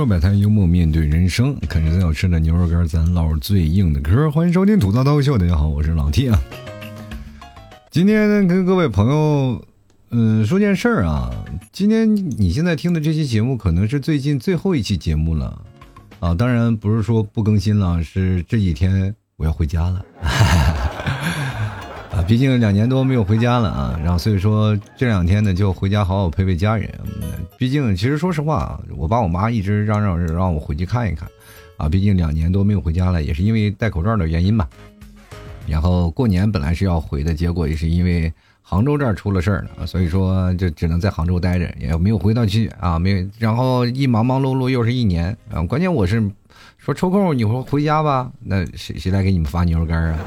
说摆摊幽默面对人生，啃着最好吃的牛肉干，咱唠最硬的嗑。欢迎收听吐槽刀秀，大家好，我是老 T 啊。今天跟各位朋友，嗯，说件事儿啊。今天你现在听的这期节目，可能是最近最后一期节目了啊。当然不是说不更新了，是这几天我要回家了。毕竟两年多没有回家了啊，然后所以说这两天呢就回家好好陪陪家人。毕竟其实说实话啊，我爸我妈一直嚷嚷着让我回去看一看，啊，毕竟两年多没有回家了，也是因为戴口罩的原因吧。然后过年本来是要回的，结果也是因为杭州这儿出了事儿了，所以说就只能在杭州待着，也没有回到去啊，没有。然后一忙忙碌碌又是一年啊，关键我是说抽空你说回家吧，那谁谁来给你们发牛肉干啊？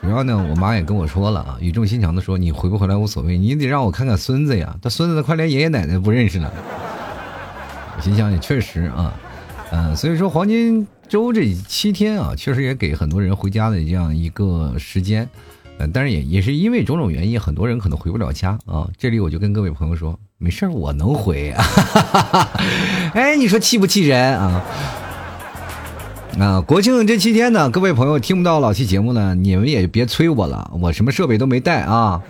主要呢，我妈也跟我说了啊，语重心长的说：“你回不回来无所谓，你得让我看看孙子呀。他孙子快连爷爷奶奶不认识了。”我心想也确实啊，嗯，所以说黄金周这七天啊，确实也给很多人回家的这样一个时间。嗯，但是也也是因为种种原因，很多人可能回不了家啊。这里我就跟各位朋友说，没事儿我能回。哎，你说气不气人啊？啊，国庆这七天呢，各位朋友听不到老七节目呢，你们也别催我了，我什么设备都没带啊。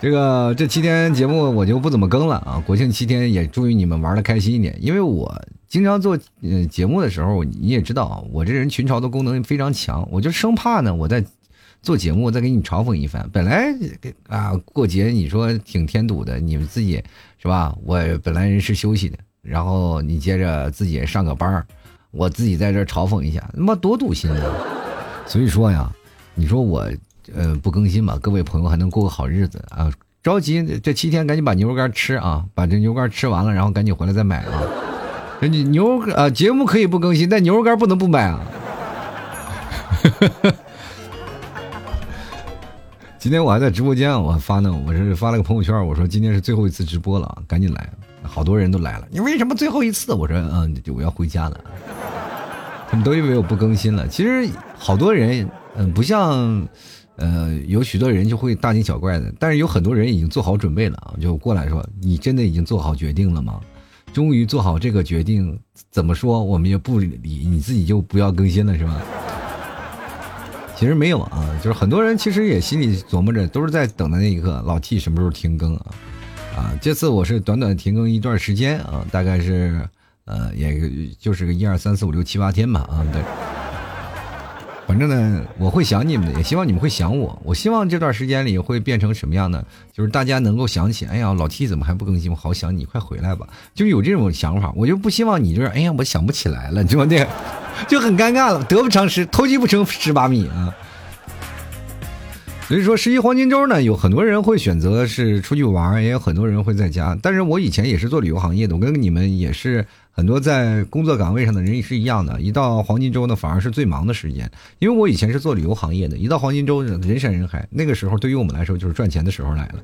这个这七天节目我就不怎么更了啊。国庆七天也祝愿你们玩的开心一点，因为我经常做呃节目的时候，你也知道我这人群嘲的功能非常强，我就生怕呢我在做节目再给你嘲讽一番。本来啊过节你说挺添堵的，你们自己是吧？我本来人是休息的，然后你接着自己上个班儿。我自己在这嘲讽一下，他妈多堵心啊！所以说呀，你说我呃不更新吧，各位朋友还能过个好日子啊？着急这七天赶紧把牛肉干吃啊，把这牛肉干吃完了，然后赶紧回来再买啊！你牛啊节目可以不更新，但牛肉干不能不买啊！今天我还在直播间，我发呢，我是发了个朋友圈，我说今天是最后一次直播了，赶紧来！好多人都来了，你为什么最后一次？我说嗯，我要回家了。他们都以为我不更新了。其实好多人，嗯，不像，呃，有许多人就会大惊小怪的。但是有很多人已经做好准备了啊，就过来说：“你真的已经做好决定了吗？终于做好这个决定，怎么说我们也不理你自己，就不要更新了，是吧？”其实没有啊，就是很多人其实也心里琢磨着，都是在等的那一刻，老 T 什么时候停更啊？啊，这次我是短短停更一段时间啊，大概是。呃，也就是个一二三四五六七八天吧，啊，对。反正呢，我会想你们的，也希望你们会想我。我希望这段时间里会变成什么样呢？就是大家能够想起，哎呀，老 T 怎么还不更新？我好想你，快回来吧！就有这种想法，我就不希望你就是，哎呀，我想不起来了，对不对？就很尴尬了，得不偿失，偷鸡不成蚀把米啊。所以说，十一黄金周呢，有很多人会选择是出去玩，也有很多人会在家。但是我以前也是做旅游行业的，我跟你们也是很多在工作岗位上的人也是一样的。一到黄金周呢，反而是最忙的时间，因为我以前是做旅游行业的，一到黄金周人山人海，那个时候对于我们来说就是赚钱的时候来了。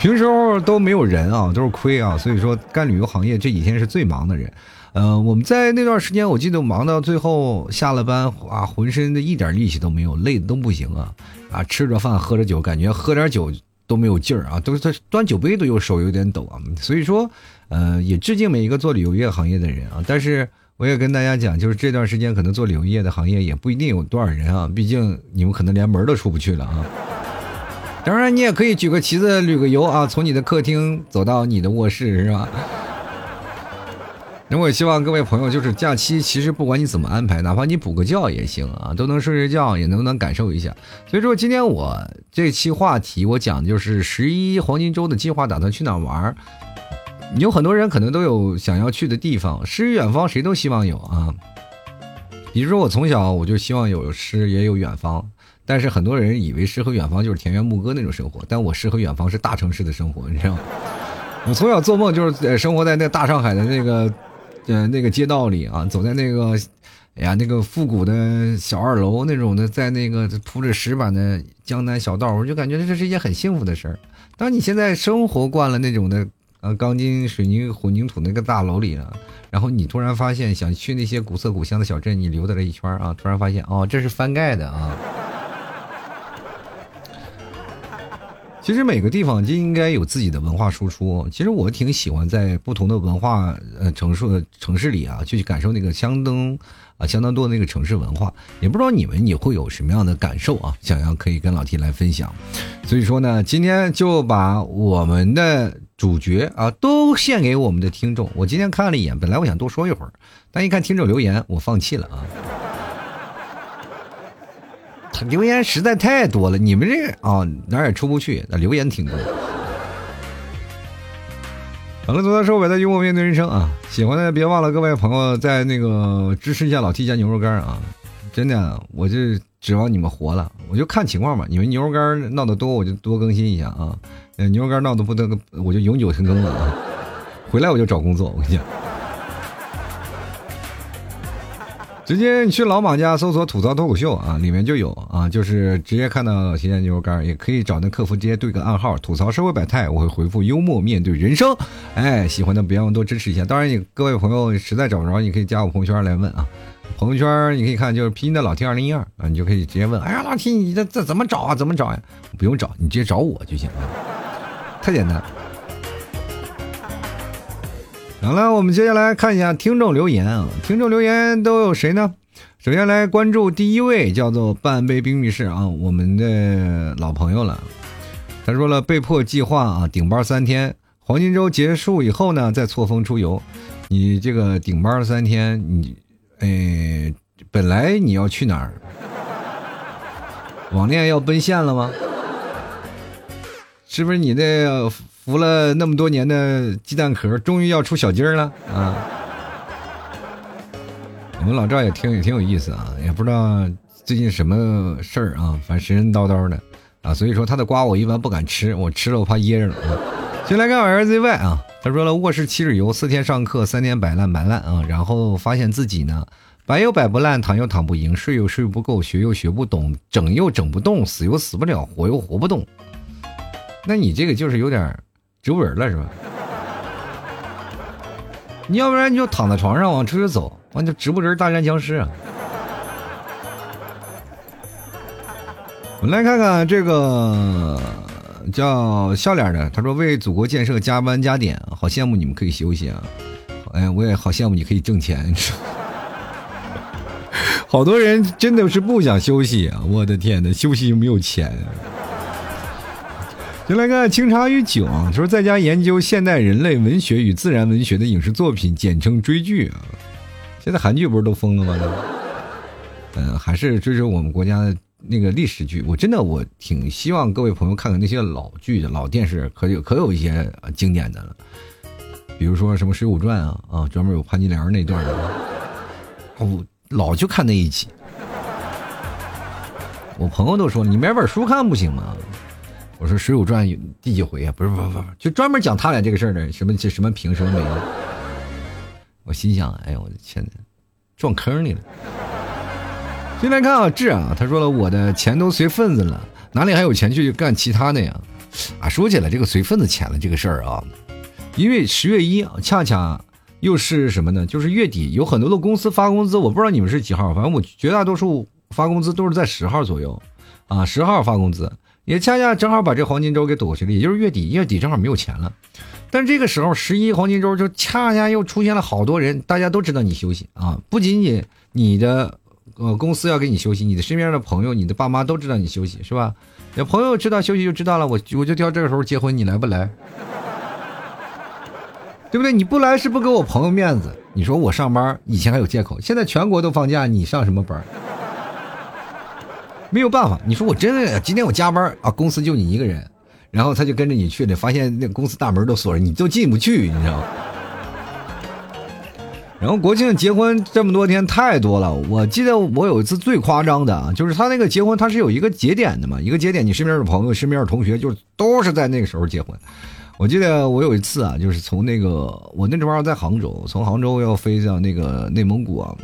平时候都没有人啊，都是亏啊。所以说，干旅游行业这几天是最忙的人。嗯，我们在那段时间，我记得忙到最后下了班啊，浑身的一点力气都没有，累的都不行啊啊！吃着饭喝着酒，感觉喝点酒都没有劲儿啊，都是端酒杯都有手有点抖啊。所以说，呃，也致敬每一个做旅游业行业的人啊。但是我也跟大家讲，就是这段时间可能做旅游业的行业也不一定有多少人啊，毕竟你们可能连门都出不去了啊。当然，你也可以举个旗子旅个游啊，从你的客厅走到你的卧室，是吧？那我也希望各位朋友，就是假期，其实不管你怎么安排，哪怕你补个觉也行啊，都能睡睡觉，也能能感受一下。所以说，今天我这期话题，我讲的就是十一黄金周的计划，打算去哪玩？有很多人可能都有想要去的地方，诗与远方，谁都希望有啊。比如说我从小我就希望有诗也有远方，但是很多人以为诗和远方就是田园牧歌那种生活，但我诗和远方是大城市的生活，你知道吗？我从小做梦就是生活在那大上海的那个。呃，那个街道里啊，走在那个，哎呀，那个复古的小二楼那种的，在那个铺着石板的江南小道，我就感觉这是一件很幸福的事儿。当你现在生活惯了那种的，呃，钢筋水泥混凝土那个大楼里啊，然后你突然发现想去那些古色古香的小镇，你溜达了一圈啊，突然发现哦，这是翻盖的啊。其实每个地方就应该有自己的文化输出。其实我挺喜欢在不同的文化呃城市城市里啊，去感受那个相当啊相当多的那个城市文化。也不知道你们也会有什么样的感受啊？想要可以跟老 T 来分享。所以说呢，今天就把我们的主角啊都献给我们的听众。我今天看了一眼，本来我想多说一会儿，但一看听众留言，我放弃了啊。留言实在太多了，你们这个啊哪儿也出不去，那留言挺多。好了，走到收尾的幽默面对人生啊！喜欢的别忘了，各位朋友在那个支持一下老 T 家牛肉干啊！真的，我就指望你们活了，我就看情况吧。你们牛肉干闹得多，我就多更新一下啊！牛肉干闹得不得，我就永久停更了啊！回来我就找工作，我跟你讲。直接你去老马家搜索“吐槽脱口秀”啊，里面就有啊，就是直接看到新鲜牛肉干，也可以找那客服直接对个暗号，吐槽社会百态，我会回复幽默面对人生。哎，喜欢的别忘多支持一下。当然，你各位朋友实在找不着，你可以加我朋友圈来问啊。朋友圈你可以看，就是拼音的老 T 二零一二啊，你就可以直接问。哎呀，老 T，你这这怎么找啊？怎么找呀？不用找，你直接找我就行了，太简单。好了，我们接下来看一下听众留言啊。听众留言都有谁呢？首先来关注第一位，叫做半杯冰女士啊，我们的老朋友了。他说了，被迫计划啊，顶班三天，黄金周结束以后呢，再错峰出游。你这个顶班三天，你，哎，本来你要去哪儿？网恋要奔现了吗？是不是你那？服了那么多年的鸡蛋壳，终于要出小鸡儿了啊！我们老赵也挺也挺有意思啊，也不知道最近什么事儿啊，反正神神叨叨的啊，所以说他的瓜我一般不敢吃，我吃了我怕噎着了。先来看 L Z Y 啊，他说了卧室七日游，四天上课，三天摆烂摆烂啊，然后发现自己呢摆又摆不烂，躺又躺不赢，睡又睡不够，学又学不懂，整又整不动，死又死不了，活又活不动。那你这个就是有点。植物人了是吧？你要不然你就躺在床上往出去走，完就植物人大战僵尸啊！我们来看看这个叫笑脸的，他说为祖国建设加班加点，好羡慕你们可以休息啊！哎，我也好羡慕你可以挣钱。好多人真的是不想休息啊！我的天哪，休息又没有钱。先来看清茶与酒啊，说在家研究现代人类文学与自然文学的影视作品，简称追剧啊。现在韩剧不是都疯了吗？嗯，还是追着我们国家的那个历史剧。我真的我挺希望各位朋友看看那些老剧老电视，可有可有一些经典的了。比如说什么《水浒传》啊啊，专门有潘金莲那段的，我老就看那一集。我朋友都说你买本书看不行吗？我说《水浒传》第几回啊？不是，不是不不，就专门讲他俩这个事儿的，什么这什么平什么美。我心想，哎呦我的天哪，撞坑里了。先来看啊，志啊，他说了，我的钱都随份子了，哪里还有钱去干其他的呀？啊，说起来这个随份子钱了这个事儿啊，因为十月一恰恰又是什么呢？就是月底，有很多的公司发工资，我不知道你们是几号，反正我绝大多数发工资都是在十号左右，啊，十号发工资。也恰恰正好把这黄金周给躲过去了，也就是月底，月底正好没有钱了。但这个时候，十一黄金周就恰恰又出现了好多人，大家都知道你休息啊，不仅仅你的呃公司要给你休息，你的身边的朋友、你的爸妈都知道你休息，是吧？有朋友知道休息就知道了，我我就挑这个时候结婚，你来不来？对不对？你不来是不给我朋友面子。你说我上班以前还有借口，现在全国都放假，你上什么班？没有办法，你说我真的今天我加班啊，公司就你一个人，然后他就跟着你去了，发现那公司大门都锁着，你都进不去，你知道吗？然后国庆结婚这么多天太多了，我记得我有一次最夸张的啊，就是他那个结婚他是有一个节点的嘛，一个节点你身边的朋友、身边的同学就都是在那个时候结婚。我记得我有一次啊，就是从那个我那时候在杭州，从杭州要飞到那个内蒙古啊。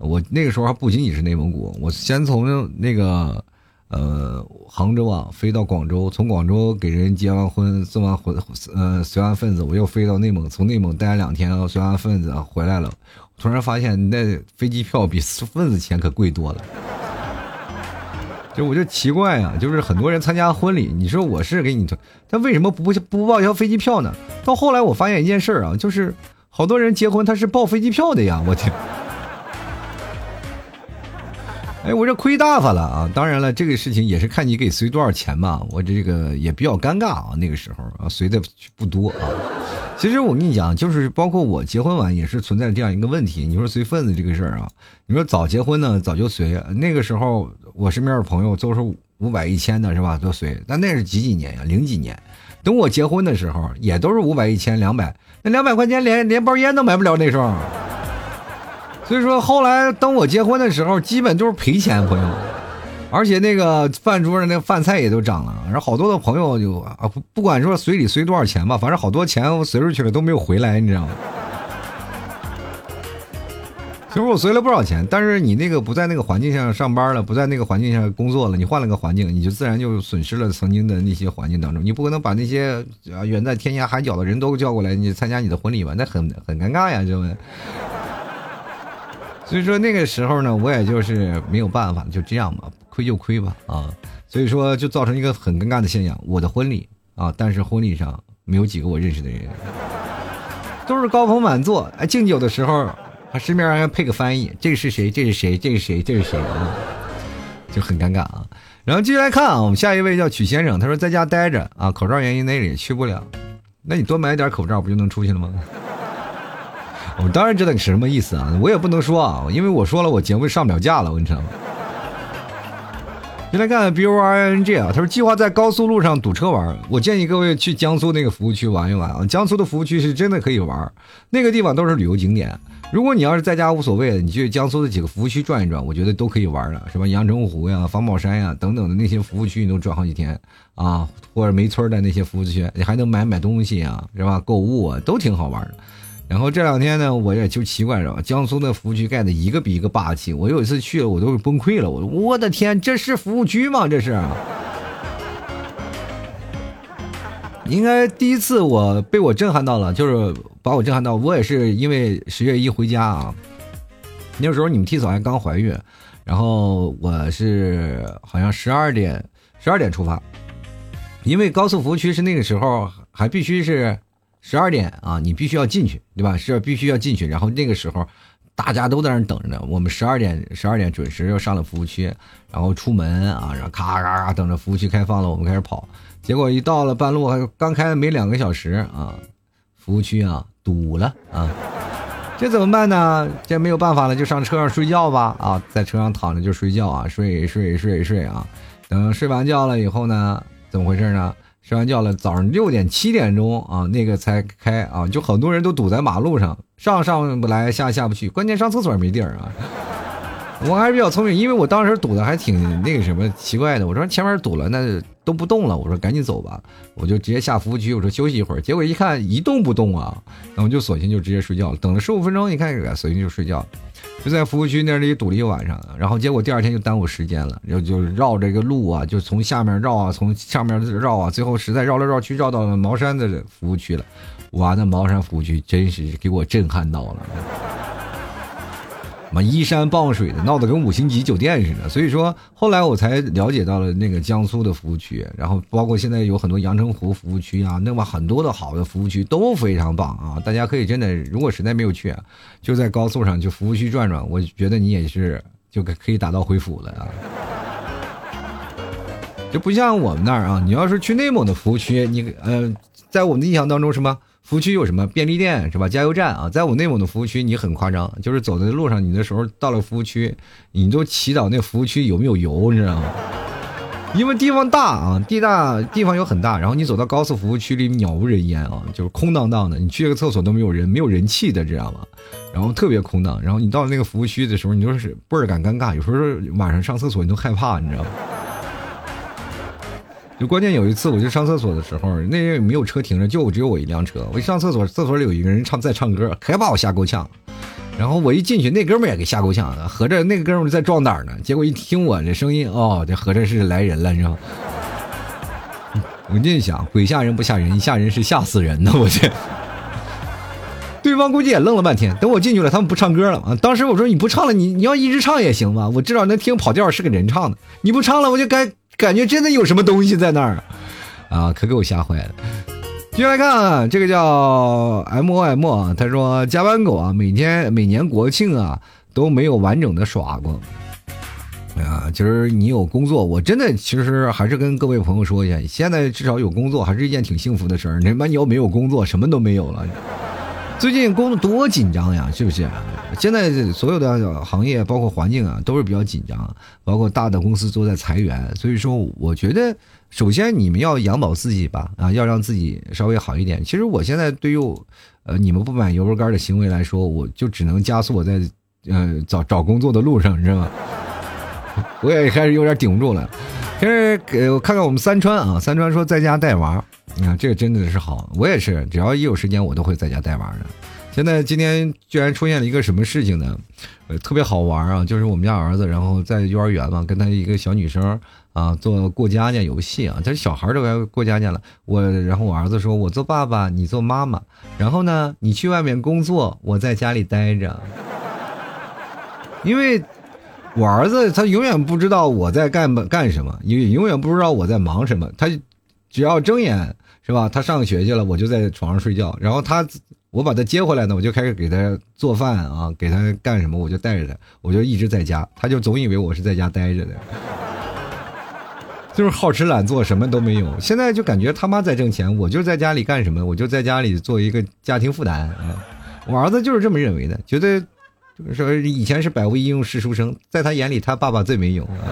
我那个时候还不仅仅是内蒙古，我先从那个呃杭州啊飞到广州，从广州给人结完婚送完婚呃随完份子，我又飞到内蒙，从内蒙待了两天，随完份子回来了，突然发现那飞机票比份子钱可贵多了。就我就奇怪啊，就是很多人参加婚礼，你说我是给你他，为什么不不报销飞机票呢？到后来我发现一件事啊，就是好多人结婚他是报飞机票的呀，我天！哎，我这亏大发了啊！当然了，这个事情也是看你给随多少钱嘛。我这个也比较尴尬啊，那个时候啊，随的不多啊。其实我跟你讲，就是包括我结婚完也是存在这样一个问题。你说随份子这个事儿啊，你说早结婚呢，早就随。那个时候我身边的朋友都是五百一千的，是吧？都随。但那是几几年呀？零几年。等我结婚的时候，也都是五百一千两百。那两百块钱连连包烟都买不了那时候。所以说，后来等我结婚的时候，基本都是赔钱，朋友。而且那个饭桌上那饭菜也都涨了，然后好多的朋友就啊，不不管说随礼随多少钱吧，反正好多钱我随出去了都没有回来，你知道吗？其实我随了不少钱，但是你那个不在那个环境下上班了，不在那个环境下工作了，你换了个环境，你就自然就损失了曾经的那些环境当中。你不可能把那些啊远在天涯海角的人都叫过来，你参加你的婚礼吧？那很很尴尬呀，这。所以说那个时候呢，我也就是没有办法，就这样吧，亏就亏吧啊。所以说就造成一个很尴尬的现象，我的婚礼啊，但是婚礼上没有几个我认识的人，都是高朋满座。哎，敬酒的时候，他身边还配个翻译，这个是谁？这是谁？这是谁？这是谁？啊？就很尴尬啊。然后继续来看啊，我们下一位叫曲先生，他说在家待着啊，口罩原因那里去不了，那你多买点口罩不就能出去了吗？我当然知道你是什么意思啊，我也不能说啊，因为我说了我节目上不了架了，我跟你说。先来看 B O R I N G 啊，他说计划在高速路上堵车玩，我建议各位去江苏那个服务区玩一玩啊，江苏的服务区是真的可以玩，那个地方都是旅游景点。如果你要是在家无所谓的，你去江苏的几个服务区转一转，我觉得都可以玩了，什么阳澄湖呀、防宝山呀等等的那些服务区，你都转好几天啊，或者梅村的那些服务区，你还能买买东西啊，是吧？购物啊，都挺好玩的。然后这两天呢，我也就奇怪了，江苏的服务区盖的一个比一个霸气。我有一次去了，我都崩溃了。我我的天，这是服务区吗？这是？应该第一次我被我震撼到了，就是把我震撼到。我也是因为十月一回家啊，那时候你们替嫂还刚怀孕，然后我是好像十二点十二点出发，因为高速服务区是那个时候还必须是。十二点啊，你必须要进去，对吧？是必须要进去。然后那个时候，大家都在那等着呢。我们十二点，十二点准时要上了服务区，然后出门啊，然后咔咔咔等着服务区开放了，我们开始跑。结果一到了半路，还刚开没两个小时啊，服务区啊堵了啊，这怎么办呢？这没有办法了，就上车上睡觉吧啊，在车上躺着就睡觉啊，睡睡睡睡啊，等睡完觉了以后呢，怎么回事呢？睡完觉了，早上六点七点钟啊，那个才开啊，就很多人都堵在马路上，上上不来，下下不去，关键上厕所也没地儿啊。我还是比较聪明，因为我当时堵的还挺那个什么奇怪的，我说前面堵了，那都不动了，我说赶紧走吧，我就直接下服务区，我说休息一会儿，结果一看一动不动啊，那我就索性就直接睡觉了，等了十五分钟，一看索性就睡觉。就在服务区那里堵了一晚上，然后结果第二天就耽误时间了，然后就绕这个路啊，就从下面绕啊，从上面绕啊，最后实在绕来绕去，绕到了茅山的服务区了。哇，那茅山服务区真是给我震撼到了。妈依山傍水的，闹得跟五星级酒店似的。所以说，后来我才了解到了那个江苏的服务区，然后包括现在有很多阳澄湖服务区啊，那么很多的好的服务区都非常棒啊！大家可以真的，如果实在没有去，就在高速上去服务区转转，我觉得你也是就可可以打道回府了啊！就不像我们那儿啊，你要是去内蒙的服务区，你呃，在我们的印象当中什么？服务区有什么便利店是吧？加油站啊，在我内蒙的服务区，你很夸张，就是走在路上，你的时候到了服务区，你都祈祷那服务区有没有油，你知道吗？因为地方大啊，地大地方又很大，然后你走到高速服务区里，鸟无人烟啊，就是空荡荡的，你去个厕所都没有人，没有人气的，知道吗？然后特别空荡，然后你到那个服务区的时候，你就是倍儿感尴尬，有时候晚上上厕所你都害怕，你知道吗？就关键有一次，我就上厕所的时候，那也没有车停着，就只有我一辆车。我一上厕所，厕所里有一个人唱在唱歌，可把我吓够呛。然后我一进去，那哥们也给吓够呛，合着那个哥们在壮胆呢。结果一听我这声音，哦，这合着是来人了，你知道吗？我心想，鬼吓人不吓人，吓人是吓死人的，我去。对方估计也愣了半天。等我进去了，他们不唱歌了啊！当时我说你不唱了，你你要一直唱也行吧，我至少能听跑调是个人唱的。你不唱了，我就该感觉真的有什么东西在那儿啊！可给我吓坏了。继续来看啊，这个叫 M O M 啊，他说加班狗啊，每天每年国庆啊都没有完整的耍过。哎呀，其实你有工作，我真的其实还是跟各位朋友说一下，现在至少有工作还是一件挺幸福的事儿。他妈你要没有工作，什么都没有了。最近工作多紧张呀，是不是？现在所有的行业包括环境啊都是比较紧张，包括大的公司都在裁员，所以说我觉得首先你们要养饱自己吧，啊，要让自己稍微好一点。其实我现在对于呃你们不买油干的行为来说，我就只能加速我在呃找找工作的路上，你知道吗？我也开始有点顶不住了。先是给我看看我们三川啊，三川说在家带娃。你看，这个真的是好，我也是，只要一有时间，我都会在家带娃的。现在今天居然出现了一个什么事情呢？呃，特别好玩啊，就是我们家儿子，然后在幼儿园嘛，跟他一个小女生啊做过家家游戏啊，这小孩都该过家家了。我，然后我儿子说：“我做爸爸，你做妈妈，然后呢，你去外面工作，我在家里待着。”因为，我儿子他永远不知道我在干干什么，也永远不知道我在忙什么，他只要睁眼。是吧？他上学去了，我就在床上睡觉。然后他，我把他接回来呢，我就开始给他做饭啊，给他干什么，我就带着他，我就一直在家。他就总以为我是在家待着的，就是好吃懒做，什么都没有。现在就感觉他妈在挣钱，我就在家里干什么？我就在家里做一个家庭负担啊。我儿子就是这么认为的，觉得说以前是百无一用是书生，在他眼里，他爸爸最没用啊，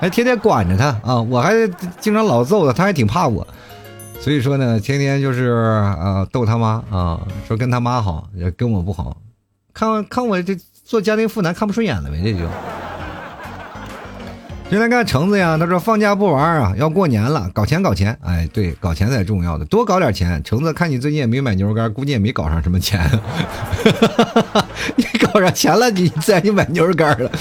还天天管着他啊，我还经常老揍他，他还挺怕我。所以说呢，天天就是啊逗他妈啊，说跟他妈好，也跟我不好，看看我这做家庭妇男看不顺眼了呗，这就。先来看橙子呀，他说放假不玩啊，要过年了，搞钱搞钱。哎，对，搞钱才重要的，多搞点钱。橙子看你最近也没买牛肉干，估计也没搞上什么钱。你搞上钱了，你自然就买牛肉干了。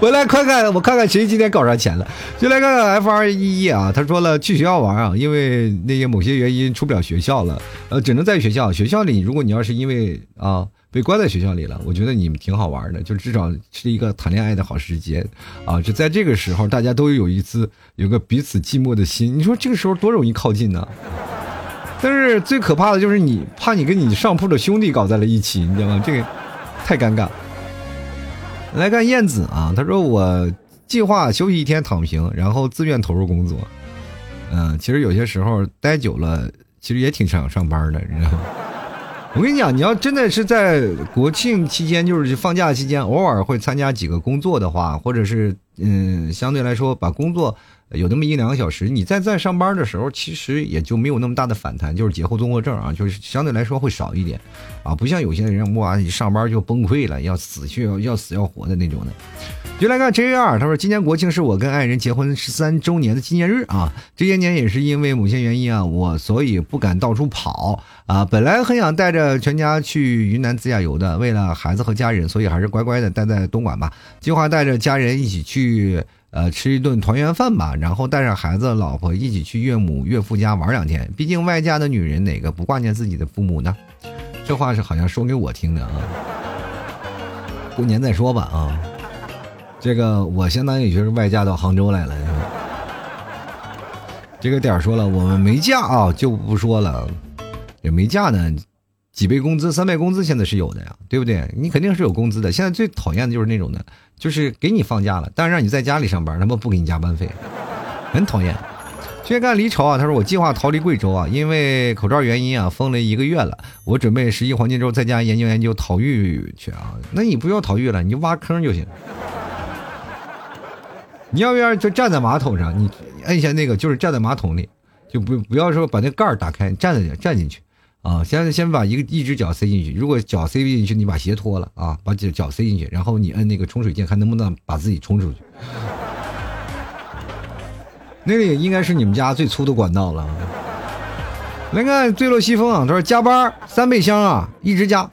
我来看看，我看看谁今天搞上钱了。就来看看 F 二一一啊，他说了去学校玩啊，因为那些某些原因出不了学校了，呃，只能在学校。学校里，如果你要是因为啊。被关在学校里了，我觉得你们挺好玩的，就至少是一个谈恋爱的好时间，啊，就在这个时候，大家都有一次有个彼此寂寞的心，你说这个时候多容易靠近呢？但是最可怕的就是你怕你跟你上铺的兄弟搞在了一起，你知道吗？这个太尴尬。来看燕子啊，他说我计划休息一天躺平，然后自愿投入工作。嗯，其实有些时候待久了，其实也挺想上班的，你知道吗？我跟你讲，你要真的是在国庆期间，就是放假期间，偶尔会参加几个工作的话，或者是嗯，相对来说把工作有那么一两个小时，你在在上班的时候，其实也就没有那么大的反弹，就是节后综合症啊，就是相对来说会少一点啊，不像有些人哇，一上班就崩溃了，要死去要要死要活的那种的。就来看 J 二，他说今年国庆是我跟爱人结婚十三周年的纪念日啊。这些年也是因为某些原因啊，我所以不敢到处跑啊。本来很想带着全家去云南自驾游的，为了孩子和家人，所以还是乖乖的待在东莞吧。计划带着家人一起去呃吃一顿团圆饭吧，然后带上孩子老婆一起去岳母岳父家玩两天。毕竟外嫁的女人哪个不挂念自己的父母呢？这话是好像说给我听的啊。过年再说吧啊。这个我相当于就是外嫁到杭州来了，是吧这个点儿说了，我们没嫁啊，就不说了。也没嫁呢，几倍工资、三倍工资现在是有的呀，对不对？你肯定是有工资的。现在最讨厌的就是那种的，就是给你放假了，但是让你在家里上班，他们不给你加班费，很讨厌。先干离巢啊，他说我计划逃离贵州啊，因为口罩原因啊，封了一个月了。我准备十一黄金周在家研究研究逃狱去啊。那你不要逃狱了，你就挖坑就行。你要不要就站在马桶上？你按一下那个，就是站在马桶里，就不不要说把那盖儿打开，站在站进去，啊，先先把一个一只脚塞进去。如果脚塞不进去，你把鞋脱了啊，把脚脚塞进去，然后你摁那个冲水键，看能不能把自己冲出去。那个也应该是你们家最粗的管道了。来看坠落西风啊，他说加班三倍香啊，一直加，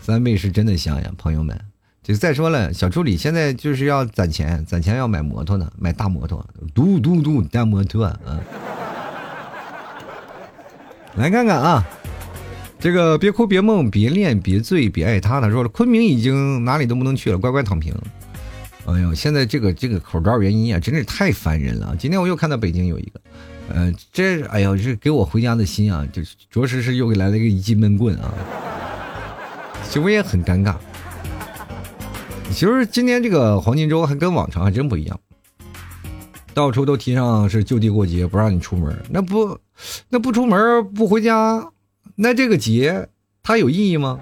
三倍是真的香呀，朋友们。就再说了，小助理现在就是要攒钱，攒钱要买摩托呢，买大摩托，嘟嘟嘟大摩托啊！来看看啊，这个别哭别梦别恋别醉别爱他，他说了，昆明已经哪里都不能去了，乖乖躺平。哎呦，现在这个这个口罩原因啊，真是太烦人了。今天我又看到北京有一个，呃，这哎呦，这给我回家的心啊，就着实是又给来了一个一记闷棍啊。其实我也很尴尬。其实今天这个黄金周还跟往常还真不一样，到处都提倡是就地过节，不让你出门。那不，那不出门不回家，那这个节它有意义吗？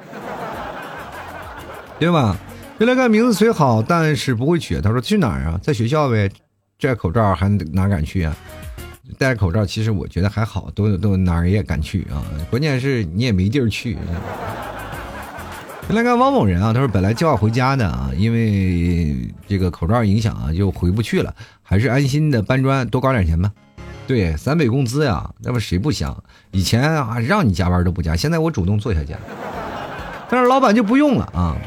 对吧？原来看名字虽好，但是不会取。他说去哪儿啊？在学校呗。摘口罩还哪敢去啊？戴口罩，其实我觉得还好，都都哪儿也敢去啊。关键是你也没地儿去。原来看汪某人啊，他说本来就要回家的啊，因为这个口罩影响啊，就回不去了，还是安心的搬砖，多搞点钱吧。对，三倍工资呀，那么谁不想？以前啊，让你加班都不加，现在我主动做下去，但是老板就不用了啊。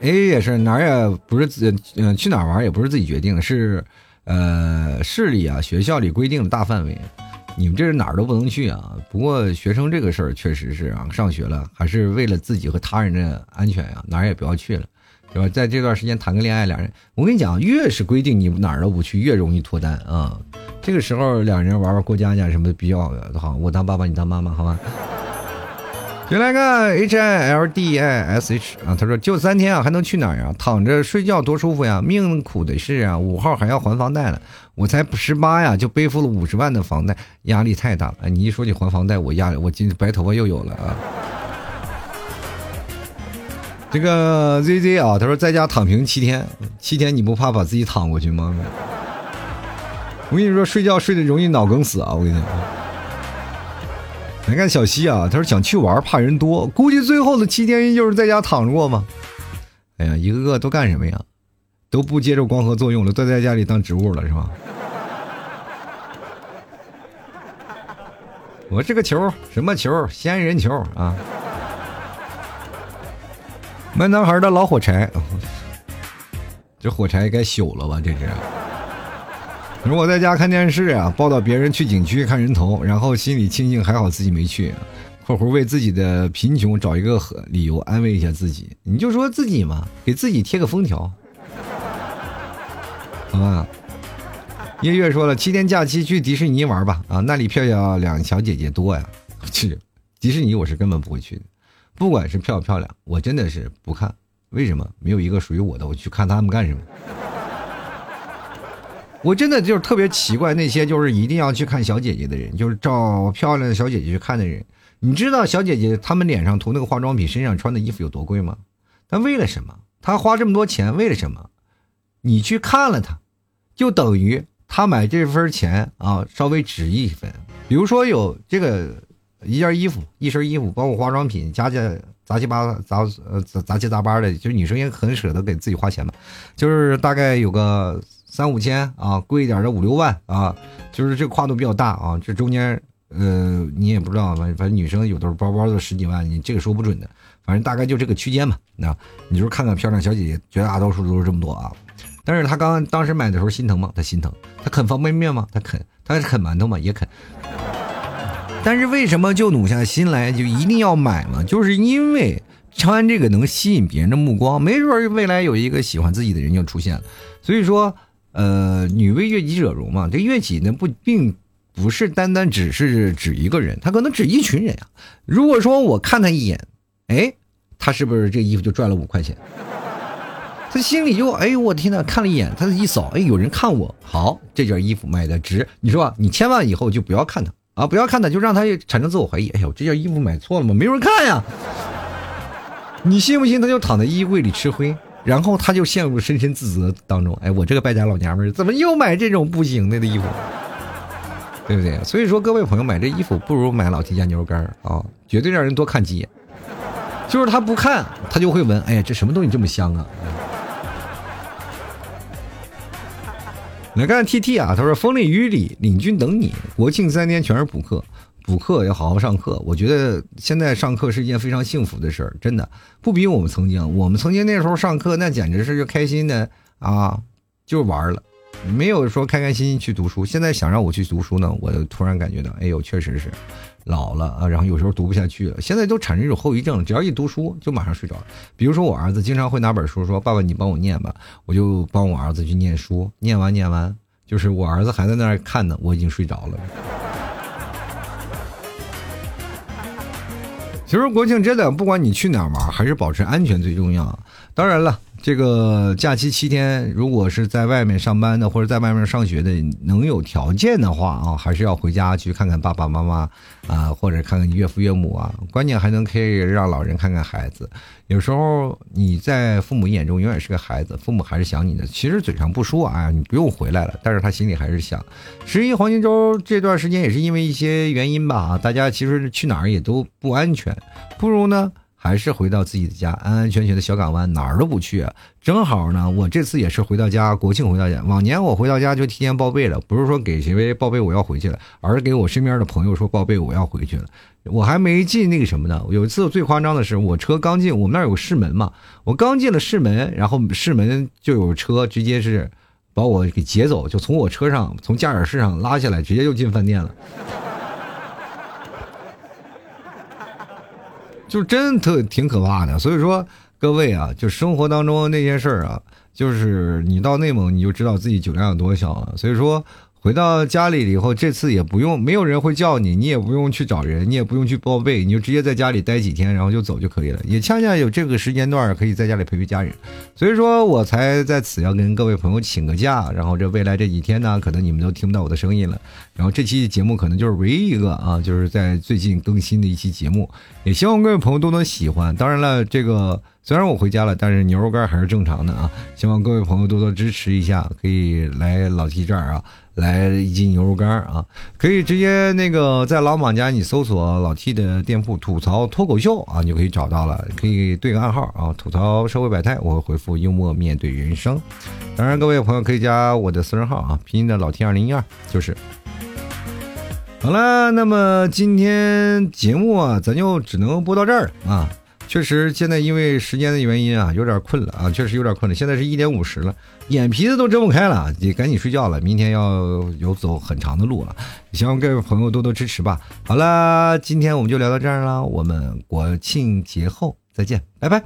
A 也是哪儿也不是自嗯去哪儿玩也不是自己决定，是呃市里啊学校里规定的大范围，你们这是哪儿都不能去啊。不过学生这个事儿确实是啊，上学了还是为了自己和他人的安全呀，哪儿也不要去了，对吧？在这段时间谈个恋爱，俩人我跟你讲，越是规定你哪儿都不去，越容易脱单啊。这个时候两人玩玩过家家什么比较好，我当爸爸你当妈妈，好吗？先来个 H I L D I S H 啊，他说就三天啊，还能去哪儿啊？躺着睡觉多舒服呀！命苦的是啊，五号还要还房贷了，我才十八呀，就背负了五十万的房贷，压力太大了。你一说起还房贷，我压力，我今白头发又有了啊。这个 Z Z 啊，他说在家躺平七天，七天你不怕把自己躺过去吗？我跟你说，睡觉睡得容易脑梗死啊！我跟你讲。你看小西啊，他说想去玩，怕人多，估计最后的七天就是在家躺着过吗？哎呀，一个个都干什么呀？都不接受光合作用了，都在家里当植物了，是吧？我这个球什么球？仙人球啊！闷男孩的老火柴，这火柴该朽了吧？这是。如果在家看电视啊，报道别人去景区看人头，然后心里庆幸还好自己没去，括弧为自己的贫穷找一个理由安慰一下自己，你就说自己嘛，给自己贴个封条，好吧？音乐说了，七天假期去迪士尼玩吧，啊，那里漂亮两小姐姐多呀。去迪士尼我是根本不会去的，不管是漂不漂亮，我真的是不看。为什么？没有一个属于我的，我去看他们干什么？我真的就是特别奇怪，那些就是一定要去看小姐姐的人，就是照漂亮的小姐姐去看的人。你知道小姐姐她们脸上涂那个化妆品，身上穿的衣服有多贵吗？她为了什么？她花这么多钱为了什么？你去看了她，就等于她买这份钱啊稍微值一分。比如说有这个一件衣服、一身衣服，包括化妆品，加加杂七八杂呃杂七杂八的，就是女生也很舍得给自己花钱嘛，就是大概有个。三五千啊，贵一点的五六万啊，就是这个跨度比较大啊。这中间，呃，你也不知道，反正女生有的包包都十几万，你这个说不准的。反正大概就这个区间嘛。那你就看看漂亮小姐姐，绝大多数都是这么多啊。但是他刚当时买的时候心疼吗？他心疼。他啃方便面吗？他啃。他啃馒头吗？也啃。但是为什么就努下心来就一定要买嘛？就是因为穿这个能吸引别人的目光，没准未来有一个喜欢自己的人就出现了。所以说。呃，女为悦己者容嘛，这悦己呢不并不是单单只是指一个人，他可能指一群人啊。如果说我看他一眼，哎，他是不是这衣服就赚了五块钱？他心里就哎呦，我天呐，看了一眼，他一扫，哎，有人看我，好，这件衣服买的值。你说你千万以后就不要看他啊，不要看他，就让他产生自我怀疑。哎呦，这件衣服买错了吗？没人看呀。你信不信他就躺在衣柜里吃灰？然后他就陷入深深自责当中。哎，我这个败家老娘们儿怎么又买这种不行的的衣服，对不对？所以说，各位朋友买这衣服不如买老 T 家牛肉干啊，绝对让人多看几眼。就是他不看，他就会闻。哎呀，这什么东西这么香啊？来看 T T 啊，他说风里雨里领军等你，国庆三天全是补课。补课要好好上课，我觉得现在上课是一件非常幸福的事儿，真的不比我们曾经。我们曾经那时候上课，那简直是就开心的啊，就玩了。没有说开开心心去读书。现在想让我去读书呢，我突然感觉到，哎呦，确实是老了啊，然后有时候读不下去了。现在都产生一种后遗症，只要一读书就马上睡着了。比如说我儿子经常会拿本书说：“爸爸，你帮我念吧。”我就帮我儿子去念书，念完念完，就是我儿子还在那儿看呢，我已经睡着了。其实国庆真的，不管你去哪儿玩，还是保持安全最重要。当然了。这个假期七天，如果是在外面上班的或者在外面上学的，能有条件的话啊，还是要回家去看看爸爸妈妈啊，或者看看岳父岳母啊。关键还能可以让老人看看孩子。有时候你在父母眼中永远是个孩子，父母还是想你的。其实嘴上不说啊，你不用回来了，但是他心里还是想。十一黄金周这段时间也是因为一些原因吧啊，大家其实去哪儿也都不安全，不如呢。还是回到自己的家，安安全全的小港湾，哪儿都不去。正好呢，我这次也是回到家，国庆回到家。往年我回到家就提前报备了，不是说给谁报备我要回去了，而是给我身边的朋友说报备我要回去了。我还没进那个什么呢。有一次最夸张的是，我车刚进，我们那儿有市门嘛，我刚进了市门，然后市门就有车直接是把我给劫走，就从我车上从驾驶室上拉下来，直接就进饭店了。就真特挺可怕的，所以说各位啊，就生活当中那些事儿啊，就是你到内蒙你就知道自己酒量有多小了，所以说。回到家里了以后，这次也不用，没有人会叫你，你也不用去找人，你也不用去报备，你就直接在家里待几天，然后就走就可以了。也恰恰有这个时间段可以在家里陪陪家人，所以说我才在此要跟各位朋友请个假。然后这未来这几天呢，可能你们都听不到我的声音了。然后这期节目可能就是唯一一个啊，就是在最近更新的一期节目，也希望各位朋友都能喜欢。当然了，这个。虽然我回家了，但是牛肉干还是正常的啊！希望各位朋友多多支持一下，可以来老 T 这儿啊，来一斤牛肉干啊，可以直接那个在老马家你搜索老 T 的店铺“吐槽脱口秀”啊，你就可以找到了，可以对个暗号啊，吐槽社会百态，我会回复幽默面对人生。当然，各位朋友可以加我的私人号啊，拼音的老 T 二零一二就是。好了，那么今天节目啊，咱就只能播到这儿啊。确实，现在因为时间的原因啊，有点困了啊，确实有点困了。现在是一点五十了，眼皮子都睁不开了，得赶紧睡觉了。明天要有走很长的路了，希望各位朋友多多支持吧。好了，今天我们就聊到这儿了，我们国庆节后再见，拜拜。